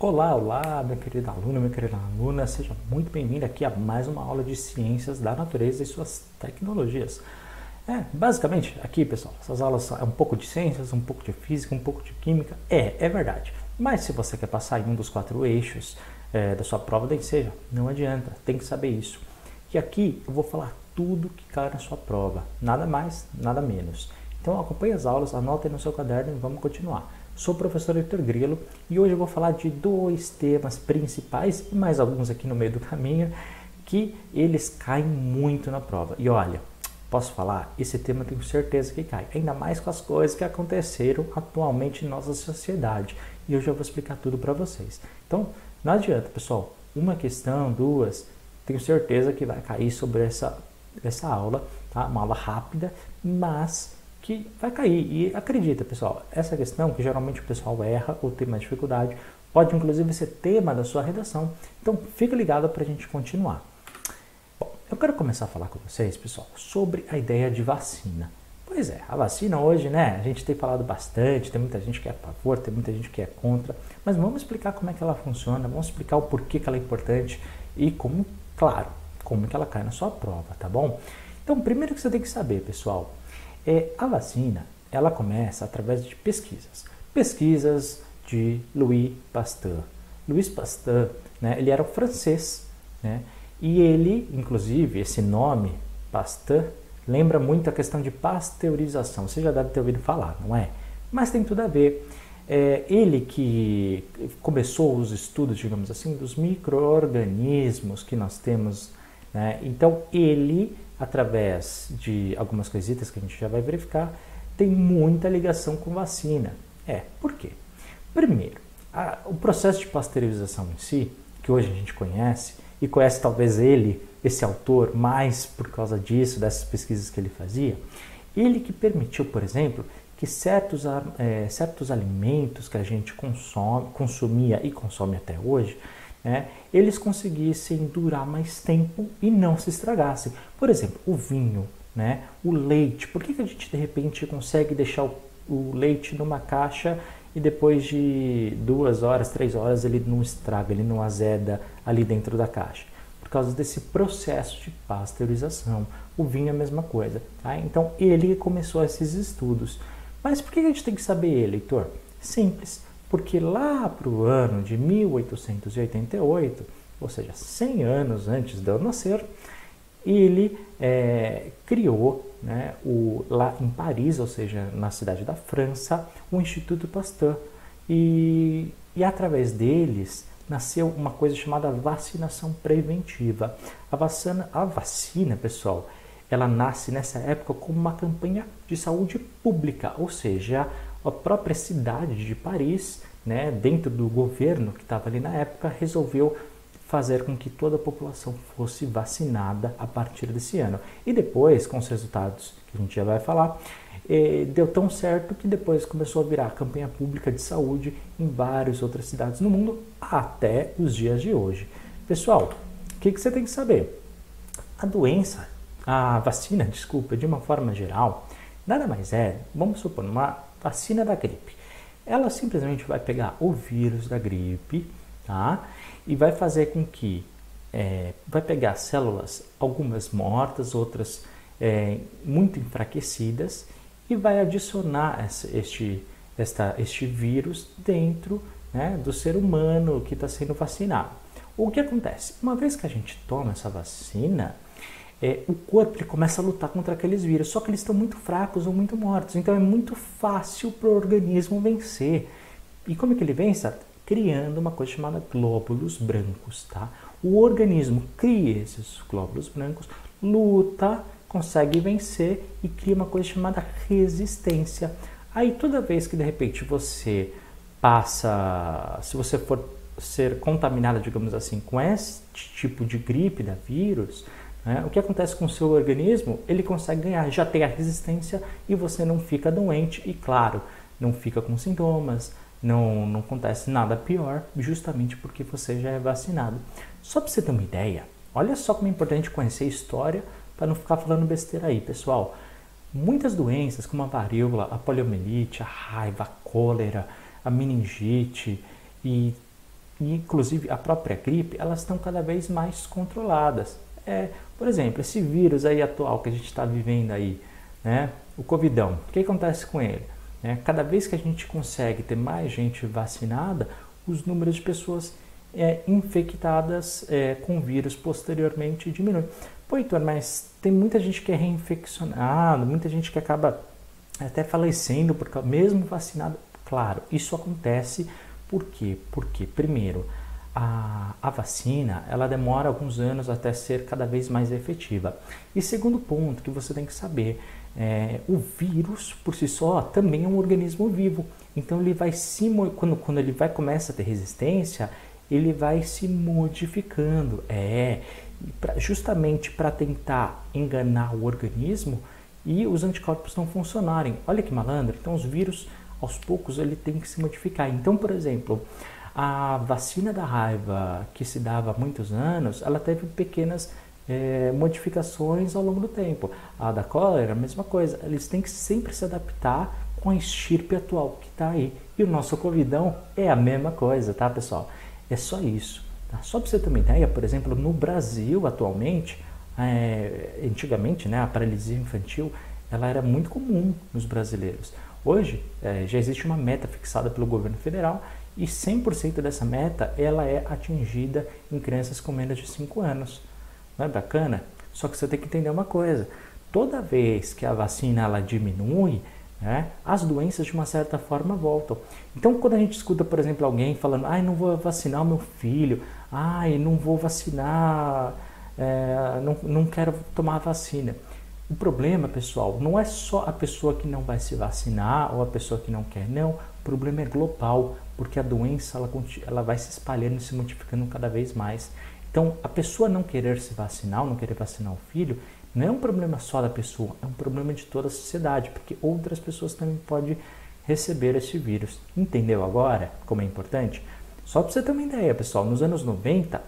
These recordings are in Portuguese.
Olá, olá, minha querida aluna, minha querida aluna, seja muito bem-vinda aqui a mais uma aula de ciências da natureza e suas tecnologias. É, basicamente, aqui, pessoal, essas aulas é um pouco de ciências, um pouco de física, um pouco de química. É, é verdade. Mas se você quer passar em um dos quatro eixos é, da sua prova da Enseja, não adianta, tem que saber isso. E aqui eu vou falar tudo que cai na sua prova, nada mais, nada menos. Então acompanhe as aulas, anotem no seu caderno e vamos continuar. Sou o professor Heitor Grilo e hoje eu vou falar de dois temas principais e mais alguns aqui no meio do caminho que eles caem muito na prova. E olha, posso falar, esse tema tenho certeza que cai, ainda mais com as coisas que aconteceram atualmente em nossa sociedade. E eu já vou explicar tudo para vocês. Então, não adianta, pessoal, uma questão, duas, tenho certeza que vai cair sobre essa, essa aula, tá? Uma aula rápida, mas que vai cair. E acredita, pessoal, essa questão que geralmente o pessoal erra ou tem mais dificuldade, pode inclusive ser tema da sua redação. Então, fica ligado para a gente continuar. Bom, eu quero começar a falar com vocês, pessoal, sobre a ideia de vacina. Pois é, a vacina hoje, né, a gente tem falado bastante, tem muita gente que é a favor, tem muita gente que é contra, mas vamos explicar como é que ela funciona, vamos explicar o porquê que ela é importante e como, claro, como que ela cai na sua prova, tá bom? Então, primeiro que você tem que saber, pessoal, é, a vacina, ela começa através de pesquisas. Pesquisas de Louis Pasteur. Louis Pasteur, né, ele era um francês, né, e ele, inclusive, esse nome, Pasteur, lembra muito a questão de pasteurização. Você já deve ter ouvido falar, não é? Mas tem tudo a ver. É ele que começou os estudos, digamos assim, dos micro-organismos que nós temos. Né? Então, ele através de algumas coisitas que a gente já vai verificar, tem muita ligação com vacina. É, por quê? Primeiro, a, o processo de pasteurização em si, que hoje a gente conhece, e conhece talvez ele, esse autor, mais por causa disso, dessas pesquisas que ele fazia, ele que permitiu, por exemplo, que certos, é, certos alimentos que a gente consome, consumia e consome até hoje, né, eles conseguissem durar mais tempo e não se estragassem. Por exemplo, o vinho, né, o leite. Por que, que a gente de repente consegue deixar o, o leite numa caixa e depois de duas horas, três horas ele não estraga, ele não azeda ali dentro da caixa? Por causa desse processo de pasteurização. O vinho é a mesma coisa. Tá? Então ele começou esses estudos. Mas por que a gente tem que saber ele, Heitor? Simples porque lá para o ano de 1888, ou seja, 100 anos antes de eu nascer, ele é, criou né, o, lá em Paris, ou seja, na cidade da França, o Instituto Pasteur. E, e através deles nasceu uma coisa chamada vacinação preventiva. A vacina, a vacina, pessoal, ela nasce nessa época como uma campanha de saúde pública, ou seja, a própria cidade de Paris, né, dentro do governo que estava ali na época, resolveu fazer com que toda a população fosse vacinada a partir desse ano. E depois, com os resultados que a gente já vai falar, eh, deu tão certo que depois começou a virar campanha pública de saúde em várias outras cidades no mundo até os dias de hoje. Pessoal, o que, que você tem que saber? A doença, a vacina, desculpa, de uma forma geral, nada mais é, vamos supor, uma vacina da gripe. Ela simplesmente vai pegar o vírus da gripe, tá? E vai fazer com que é, vai pegar células, algumas mortas, outras é, muito enfraquecidas, e vai adicionar essa, este, esta, este vírus dentro né, do ser humano que está sendo vacinado. O que acontece? Uma vez que a gente toma essa vacina, é, o corpo ele começa a lutar contra aqueles vírus, só que eles estão muito fracos ou muito mortos, então é muito fácil para o organismo vencer. E como é que ele vence? Criando uma coisa chamada glóbulos brancos, tá? O organismo cria esses glóbulos brancos, luta, consegue vencer e cria uma coisa chamada resistência. Aí toda vez que de repente você passa, se você for ser contaminado, digamos assim, com esse tipo de gripe da vírus, né? O que acontece com o seu organismo? Ele consegue ganhar, já tem a resistência e você não fica doente e, claro, não fica com sintomas, não, não acontece nada pior, justamente porque você já é vacinado. Só para você ter uma ideia, olha só como é importante conhecer a história para não ficar falando besteira aí, pessoal. Muitas doenças, como a varíola, a poliomielite, a raiva, a cólera, a meningite e e inclusive a própria gripe, elas estão cada vez mais controladas. É, por exemplo, esse vírus aí atual que a gente está vivendo aí, né, o covidão, o que acontece com ele? É, cada vez que a gente consegue ter mais gente vacinada, os números de pessoas é, infectadas é, com vírus posteriormente diminuem. Pô, Heitor, mas tem muita gente que é reinfeccionada, muita gente que acaba até falecendo porque mesmo vacinado. Claro, isso acontece por quê? Porque, primeiro, a, a, vacina ela demora alguns anos até ser cada vez mais efetiva. E segundo ponto que você tem que saber, é, o vírus por si só também é um organismo vivo. Então ele vai se quando, quando ele vai começa a ter resistência, ele vai se modificando. É pra, justamente para tentar enganar o organismo e os anticorpos não funcionarem. Olha que malandro. Então os vírus aos poucos ele tem que se modificar. Então, por exemplo, a vacina da raiva que se dava há muitos anos, ela teve pequenas é, modificações ao longo do tempo. A da cólera, a mesma coisa. Eles têm que sempre se adaptar com a estirpe atual que está aí. E o nosso covidão é a mesma coisa, tá, pessoal? É só isso. Tá? Só para você ter uma ideia, por exemplo, no Brasil atualmente, é, antigamente, né, a paralisia infantil, ela era muito comum nos brasileiros. Hoje é, já existe uma meta fixada pelo governo federal e 100% dessa meta ela é atingida em crianças com menos de 5 anos. Não é bacana? Só que você tem que entender uma coisa: toda vez que a vacina ela diminui, né, as doenças de uma certa forma voltam. Então, quando a gente escuta, por exemplo, alguém falando, ai, não vou vacinar o meu filho, ai, não vou vacinar, é, não, não quero tomar vacina. O problema, pessoal, não é só a pessoa que não vai se vacinar ou a pessoa que não quer, não. Problema é global, porque a doença ela, ela vai se espalhando e se multiplicando cada vez mais. Então, a pessoa não querer se vacinar, não querer vacinar o filho, não é um problema só da pessoa, é um problema de toda a sociedade, porque outras pessoas também podem receber esse vírus. Entendeu agora como é importante? Só para você ter uma ideia, pessoal, nos anos 90,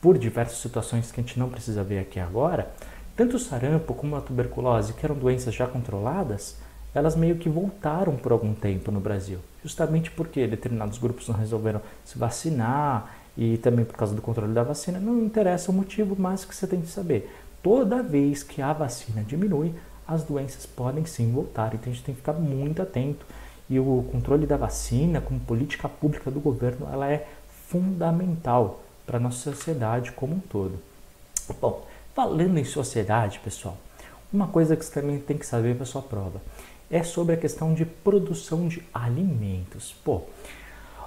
por diversas situações que a gente não precisa ver aqui agora, tanto o sarampo como a tuberculose, que eram doenças já controladas, elas meio que voltaram por algum tempo no Brasil, justamente porque determinados grupos não resolveram se vacinar e também por causa do controle da vacina. Não interessa o motivo, mas que você tem que saber. Toda vez que a vacina diminui, as doenças podem sim voltar, então a gente tem que ficar muito atento. E o controle da vacina, como política pública do governo, ela é fundamental para a nossa sociedade como um todo. Bom, Falando em sociedade, pessoal, uma coisa que você também tem que saber para sua prova é sobre a questão de produção de alimentos. Pô,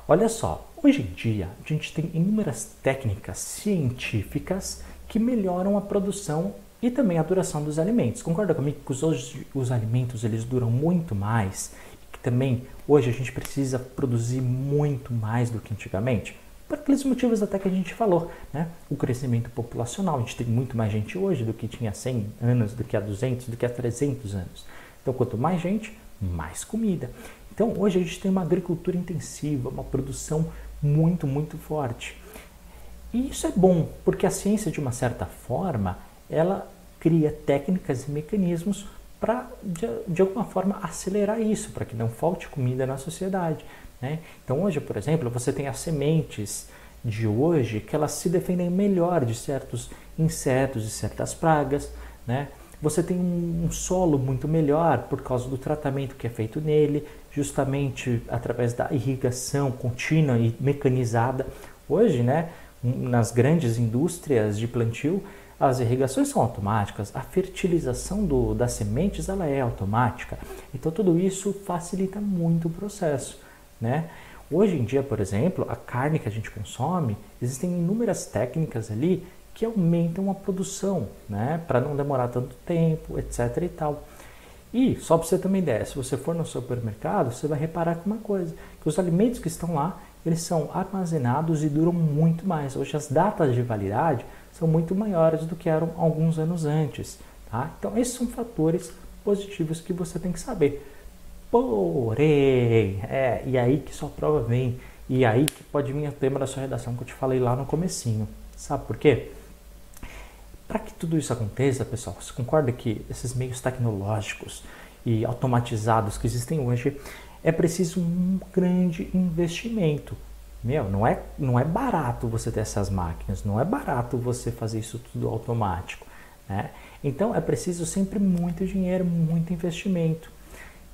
olha só, hoje em dia a gente tem inúmeras técnicas científicas que melhoram a produção e também a duração dos alimentos. Concorda comigo que hoje, os alimentos eles duram muito mais e que também hoje a gente precisa produzir muito mais do que antigamente? por aqueles motivos até que a gente falou, né? O crescimento populacional, a gente tem muito mais gente hoje do que tinha 100 anos, do que há 200, do que há 300 anos. Então, quanto mais gente, mais comida. Então, hoje a gente tem uma agricultura intensiva, uma produção muito, muito forte. E isso é bom, porque a ciência, de uma certa forma, ela cria técnicas e mecanismos para, de, de alguma forma, acelerar isso, para que não falte comida na sociedade. Né? Então hoje, por exemplo, você tem as sementes de hoje que elas se defendem melhor de certos insetos e certas pragas. Né? Você tem um, solo muito melhor por causa do tratamento que é feito nele, justamente através da irrigação contínua e mecanizada. Hoje, né, nas grandes indústrias de plantio, as irrigações são automáticas, a fertilização do, das sementes ela é automática. Então tudo isso facilita muito o processo. Né? Hoje em dia, por exemplo, a carne que a gente consome, existem inúmeras técnicas ali que aumentam a produção, né? Para não demorar tanto tempo, etc e tal. E, só para você ter uma ideia, se você for no supermercado, você vai reparar com uma coisa, que os alimentos que estão lá, eles são armazenados e duram muito mais. Hoje as datas de validade são muito maiores do que eram alguns anos antes. Tá? Então, esses são fatores positivos que você tem que saber. Porém, é, e aí que sua prova vem, e aí que pode vir o tema da sua redação que eu te falei lá no comecinho. Sabe por quê? Para que tudo isso aconteça, pessoal, você concorda que esses meios tecnológicos e automatizados que existem hoje é preciso um grande investimento. meu, não é, não é barato você ter essas máquinas, não é barato você fazer isso tudo automático. Né? Então é preciso sempre muito dinheiro, muito investimento.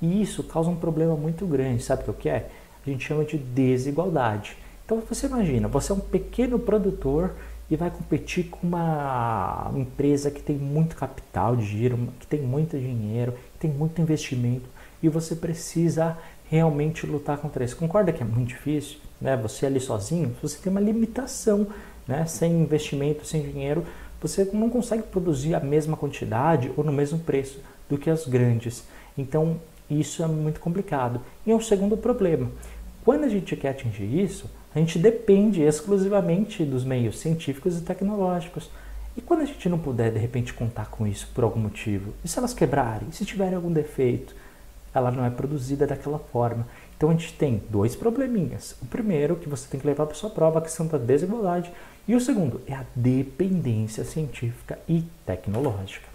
E isso causa um problema muito grande, sabe o que é? A gente chama de desigualdade. Então você imagina, você é um pequeno produtor e vai competir com uma empresa que tem muito capital de giro, que tem muito dinheiro, que tem muito investimento e você precisa realmente lutar contra isso. Concorda que é muito difícil? Né? Você ali sozinho, você tem uma limitação, né? sem investimento, sem dinheiro, você não consegue produzir a mesma quantidade ou no mesmo preço do que as grandes. Então, isso é muito complicado. E é um segundo problema. Quando a gente quer atingir isso, a gente depende exclusivamente dos meios científicos e tecnológicos. E quando a gente não puder, de repente, contar com isso por algum motivo? E se elas quebrarem? E se tiverem algum defeito? Ela não é produzida daquela forma. Então a gente tem dois probleminhas. O primeiro, que você tem que levar para sua prova, a questão da desigualdade. E o segundo é a dependência científica e tecnológica.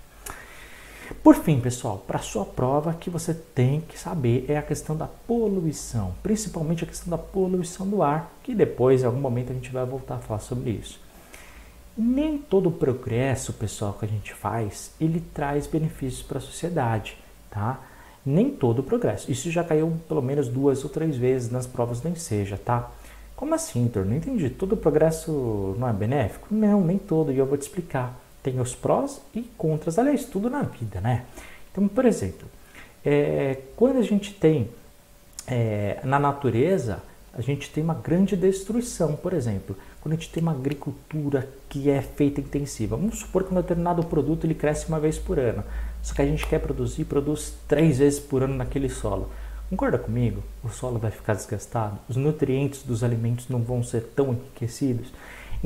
Por fim, pessoal, para sua prova que você tem que saber é a questão da poluição, principalmente a questão da poluição do ar, que depois, em algum momento, a gente vai voltar a falar sobre isso. Nem todo progresso, pessoal, que a gente faz, ele traz benefícios para a sociedade, tá? Nem todo progresso. Isso já caiu pelo menos duas ou três vezes nas provas nem seja, tá? Como assim, Tor? Não entendi. Todo progresso não é benéfico? Não, nem todo, e eu vou te explicar. Tem os prós e contras. Aliás, tudo na vida, né? Então, por exemplo, é, quando a gente tem é, na natureza, a gente tem uma grande destruição, por exemplo. Quando a gente tem uma agricultura que é feita intensiva, vamos supor que um determinado produto ele cresce uma vez por ano. Só que a gente quer produzir, produz três vezes por ano naquele solo. Concorda comigo? O solo vai ficar desgastado, os nutrientes dos alimentos não vão ser tão enriquecidos.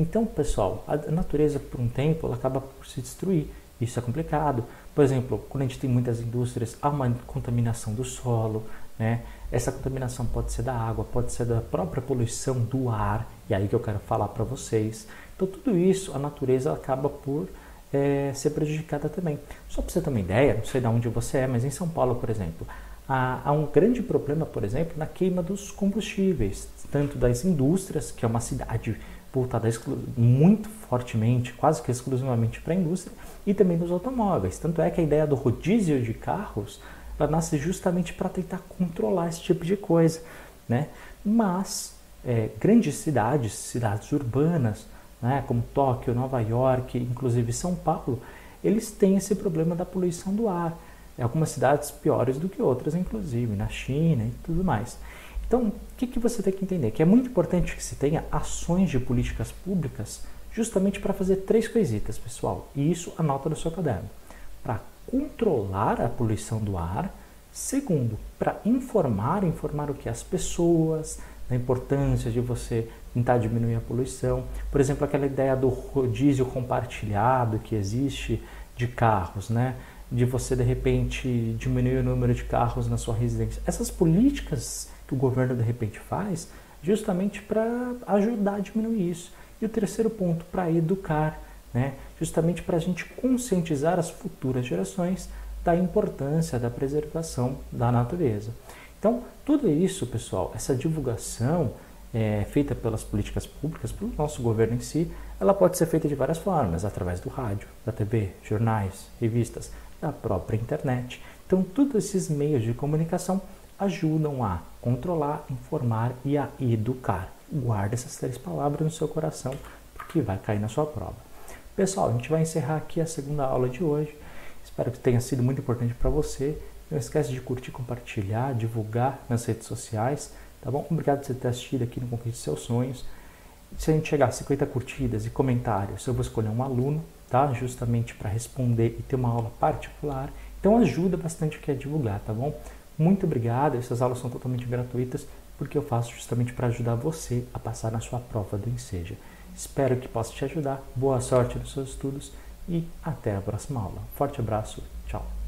Então, pessoal, a natureza por um tempo ela acaba por se destruir. Isso é complicado. Por exemplo, quando a gente tem muitas indústrias, há uma contaminação do solo, né? Essa contaminação pode ser da água, pode ser da própria poluição do ar, e aí que eu quero falar para vocês. Então, tudo isso, a natureza acaba por é, ser prejudicada também. Só para você ter uma ideia, não sei de onde você é, mas em São Paulo, por exemplo, há, há um grande problema, por exemplo, na queima dos combustíveis, tanto das indústrias, que é uma cidade voltada muito fortemente, quase que exclusivamente para a indústria, e também dos automóveis. Tanto é que a ideia do rodízio de carros ela nasce justamente para tentar controlar esse tipo de coisa. Né? Mas é, grandes cidades, cidades urbanas, né, como Tóquio, Nova York, inclusive São Paulo, eles têm esse problema da poluição do ar. Algumas cidades piores do que outras, inclusive, na China e tudo mais. Então, o que, que você tem que entender? Que é muito importante que se tenha ações de políticas públicas justamente para fazer três coisitas, pessoal. E isso anota no seu caderno. Para controlar a poluição do ar. Segundo, para informar, informar o que? As pessoas, da importância de você tentar diminuir a poluição. Por exemplo, aquela ideia do rodízio compartilhado que existe de carros, né? De você de repente diminuir o número de carros na sua residência. Essas políticas que o governo de repente faz, justamente para ajudar a diminuir isso. E o terceiro ponto, para educar, né? Justamente para a gente conscientizar as futuras gerações da importância da preservação da natureza. Então, tudo isso, pessoal, essa divulgação é, feita pelas políticas públicas, pelo nosso governo em si, ela pode ser feita de várias formas, através do rádio, da TV, jornais, revistas, da própria internet. Então, todos esses meios de comunicação ajudam a controlar, informar e a educar. Guarde essas três palavras no seu coração, porque vai cair na sua prova. Pessoal, a gente vai encerrar aqui a segunda aula de hoje. Espero que tenha sido muito importante para você. Não esquece de curtir, compartilhar, divulgar nas redes sociais, tá bom? Obrigado por você ter assistido aqui no Conquiste Seus Sonhos. Se a gente chegar a 50 curtidas e comentários, eu vou escolher um aluno, tá? Justamente para responder e ter uma aula particular. Então ajuda bastante que é divulgar, tá bom? Muito obrigado. Essas aulas são totalmente gratuitas porque eu faço justamente para ajudar você a passar na sua prova do Enseja. Espero que possa te ajudar. Boa sorte nos seus estudos e até a próxima aula. Forte abraço. Tchau.